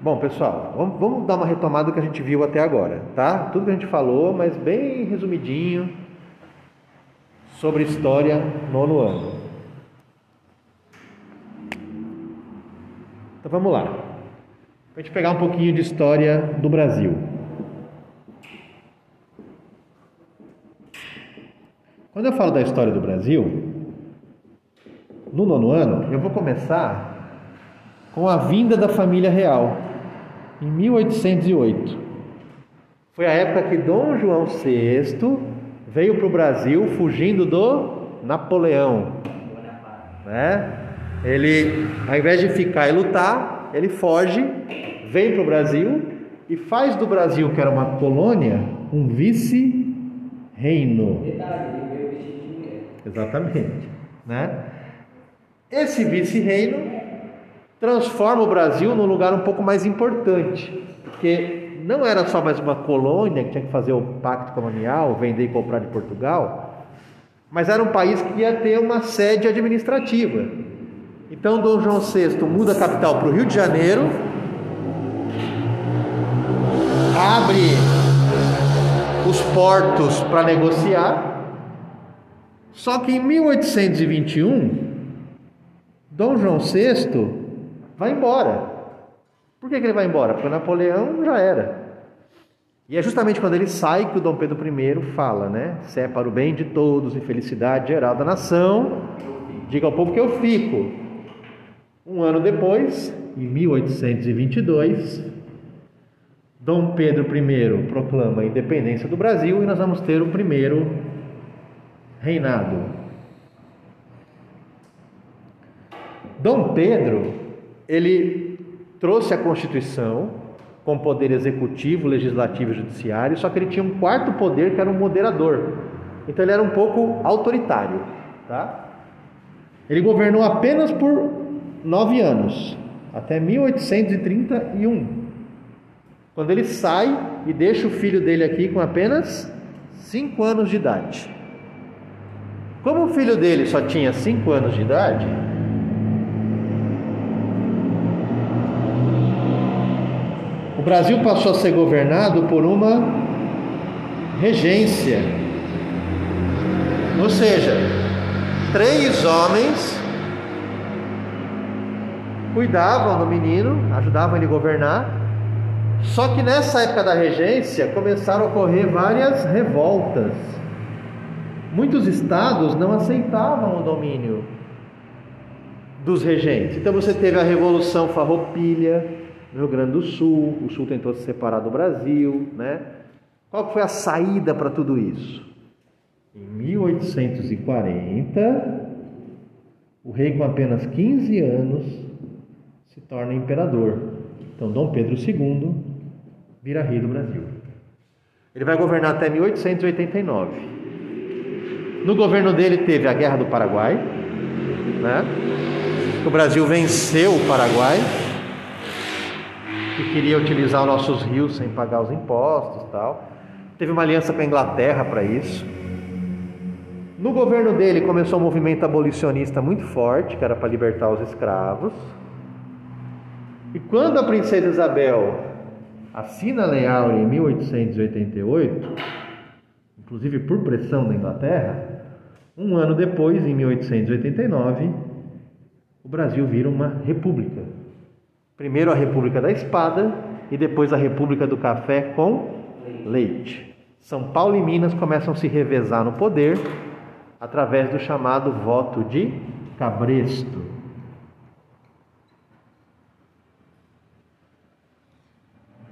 Bom, pessoal, vamos, dar uma retomada do que a gente viu até agora, tá? Tudo que a gente falou, mas bem resumidinho sobre história nono ano. Então vamos lá. A gente pegar um pouquinho de história do Brasil. Quando eu falo da história do Brasil, no nono ano, eu vou começar com a vinda da família real, em 1808. Foi a época que Dom João VI veio para o Brasil fugindo do Napoleão. Né? Ele, ao invés de ficar e lutar, ele foge, vem para o Brasil e faz do Brasil, que era uma colônia, um vice-reino. Exatamente. Né? Esse vice-reino transforma o Brasil num lugar um pouco mais importante, porque não era só mais uma colônia que tinha que fazer o pacto colonial, vender e comprar de Portugal, mas era um país que ia ter uma sede administrativa. Então Dom João VI muda a capital para o Rio de Janeiro, abre os portos para negociar. Só que em 1821, Dom João VI vai embora. Por que, que ele vai embora? Porque Napoleão já era. E é justamente quando ele sai que o Dom Pedro I fala, né? Se é para o bem de todos e felicidade geral da nação, diga ao povo que eu fico. Um ano depois, em 1822, Dom Pedro I proclama a independência do Brasil e nós vamos ter o primeiro reinado. Dom Pedro ele trouxe a Constituição com poder executivo, legislativo e judiciário, só que ele tinha um quarto poder que era um moderador. Então ele era um pouco autoritário, tá? Ele governou apenas por nove anos, até 1831, quando ele sai e deixa o filho dele aqui com apenas cinco anos de idade. Como o filho dele só tinha cinco anos de idade, Brasil passou a ser governado por uma regência. Ou seja, três homens cuidavam do menino, ajudavam ele a governar. Só que nessa época da regência começaram a ocorrer várias revoltas. Muitos estados não aceitavam o domínio dos regentes. Então você teve a Revolução Farroupilha, no Rio Grande do Sul, o Sul tentou se separar do Brasil, né? Qual foi a saída para tudo isso? Em 1840, o rei com apenas 15 anos se torna imperador. Então Dom Pedro II vira rei do Brasil. Ele vai governar até 1889. No governo dele teve a Guerra do Paraguai, né? O Brasil venceu o Paraguai que queria utilizar os nossos rios sem pagar os impostos tal. Teve uma aliança com a Inglaterra para isso. No governo dele começou um movimento abolicionista muito forte, que era para libertar os escravos. E quando a princesa Isabel assina a Lei Áurea em 1888, inclusive por pressão da Inglaterra, um ano depois, em 1889, o Brasil vira uma república. Primeiro a República da Espada e depois a República do Café com leite. São Paulo e Minas começam a se revezar no poder através do chamado voto de cabresto.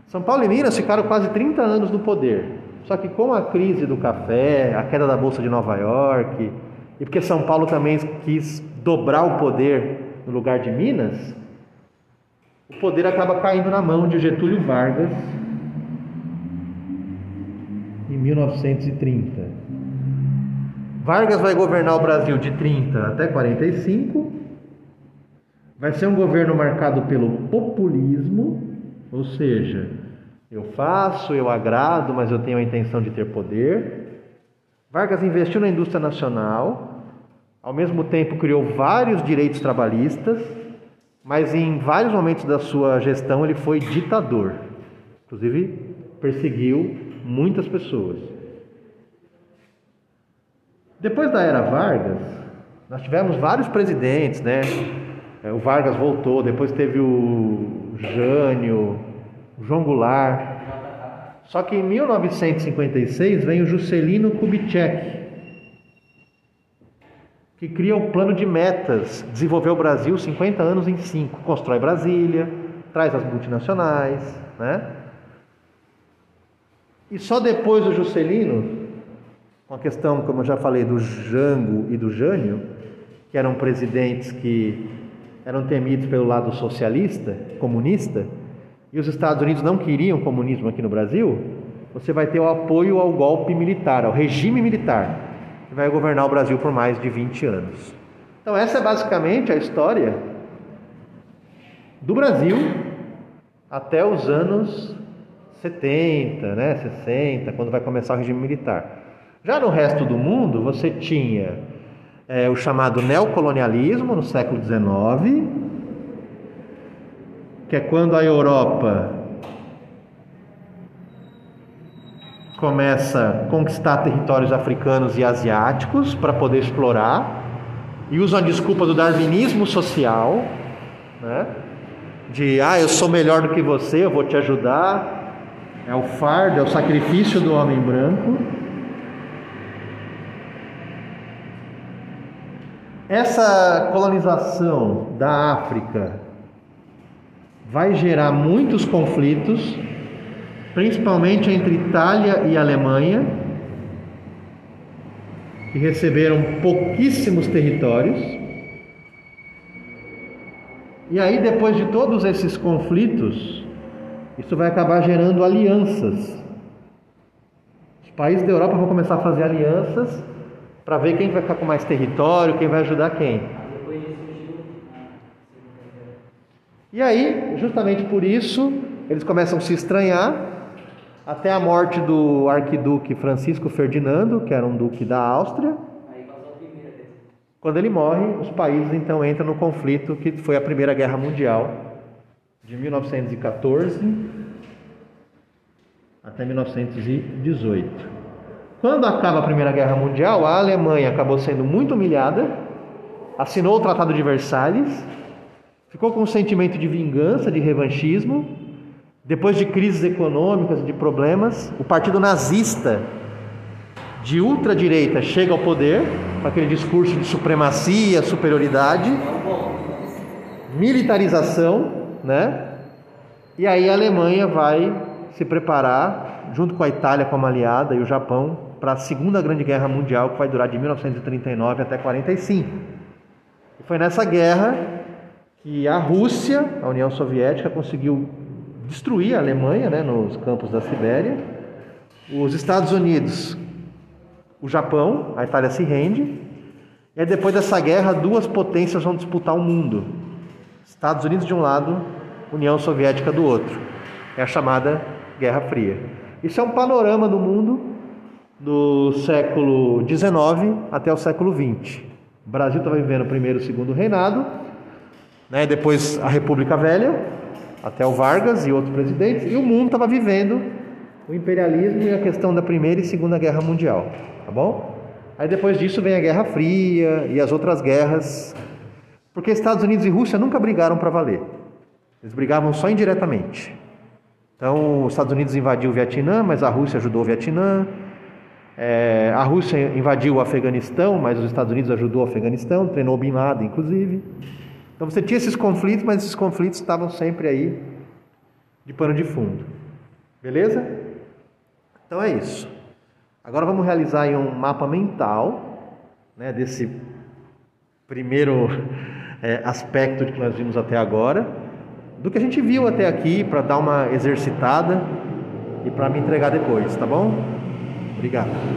São Paulo e Minas ficaram quase 30 anos no poder. Só que com a crise do café, a queda da bolsa de Nova York, e porque São Paulo também quis dobrar o poder no lugar de Minas, o poder acaba caindo na mão de Getúlio Vargas em 1930. Vargas vai governar o Brasil de 30 até 45. Vai ser um governo marcado pelo populismo, ou seja, eu faço, eu agrado, mas eu tenho a intenção de ter poder. Vargas investiu na indústria nacional, ao mesmo tempo criou vários direitos trabalhistas mas em vários momentos da sua gestão ele foi ditador. Inclusive, perseguiu muitas pessoas. Depois da era Vargas, nós tivemos vários presidentes, né? É, o Vargas voltou, depois teve o Jânio, o João Goulart. Só que em 1956 vem o Juscelino Kubitschek, que cria o plano de metas, desenvolver o Brasil 50 anos em 5, constrói Brasília, traz as multinacionais, né? E só depois do Juscelino, com a questão, como eu já falei, do Jango e do Jânio, que eram presidentes que eram temidos pelo lado socialista, comunista, e os Estados Unidos não queriam comunismo aqui no Brasil, você vai ter o apoio ao golpe militar, ao regime militar, vai governar o Brasil por mais de 20 anos. Então, essa é basicamente a história do Brasil até os anos 70, né, 60, quando vai começar o regime militar. Já no resto do mundo, você tinha é, o chamado neocolonialismo no século XIX, que é quando a Europa começa a conquistar territórios africanos e asiáticos para poder explorar e usa a desculpa do darwinismo social, né? de ah, eu sou melhor do que você, eu vou te ajudar, é o fardo, é o sacrifício do homem branco. Essa colonização da África vai gerar muitos conflitos, principalmente entre Itália e Alemanha, que receberam pouquíssimos territórios. E aí, depois de todos esses conflitos, isso vai acabar gerando alianças. Os países da Europa vão começar a fazer alianças para ver quem vai ficar com mais território, quem vai ajudar quem. E aí, justamente por isso, eles começam a se estranhar até a morte do arquiduque Francisco Ferdinando, que era um duque da Áustria. Quando ele morre, os países então entram no conflito que foi a Primeira Guerra Mundial, de 1914 até 1918. Quando acaba a Primeira Guerra Mundial, a Alemanha acabou sendo muito humilhada, assinou o Tratado de Versalhes, ficou com um sentimento de vingança, de revanchismo. Depois de crises econômicas, de problemas, o partido nazista de ultradireita chega ao poder com aquele discurso de supremacia, superioridade, militarização né? E aí a Alemanha vai se preparar, junto com a Itália como aliada e o Japão, para a Segunda Grande Guerra Mundial, que vai durar de 1939 até 45. E foi nessa guerra que a Rússia, a União Soviética, conseguiu destruir a Alemanha né, nos campos da Sibéria. Os Estados Unidos, o Japão, a Itália se rende. E depois dessa guerra, duas potências vão disputar o mundo: Estados Unidos de um lado União Soviética do outro. É a chamada Guerra Fria. Isso é um panorama do mundo do século XIX até o século XX. O Brasil estava vivendo o primeiro e o segundo reinado, né? depois a República Velha, até o Vargas e outros presidentes, e o mundo estava vivendo o imperialismo e a questão da Primeira e Segunda Guerra Mundial, tá bom? Aí depois disso vem a Guerra Fria e as outras guerras, porque Estados Unidos e Rússia nunca brigaram para valer. Eles brigavam só indiretamente. Então, os Estados Unidos invadiu o Vietnã, mas a Rússia ajudou o Vietnã. É, a Rússia invadiu o Afeganistão, mas os Estados Unidos ajudou o Afeganistão, treinou Bin Laden, inclusive. Então, você tinha esses conflitos, mas esses conflitos estavam sempre aí de pano de fundo. Beleza? Então é isso. Agora vamos realizar um mapa mental né, desse primeiro é, aspecto que nós vimos até agora do que a gente viu até aqui para dar uma exercitada e para me entregar depois, tá bom? Obrigado.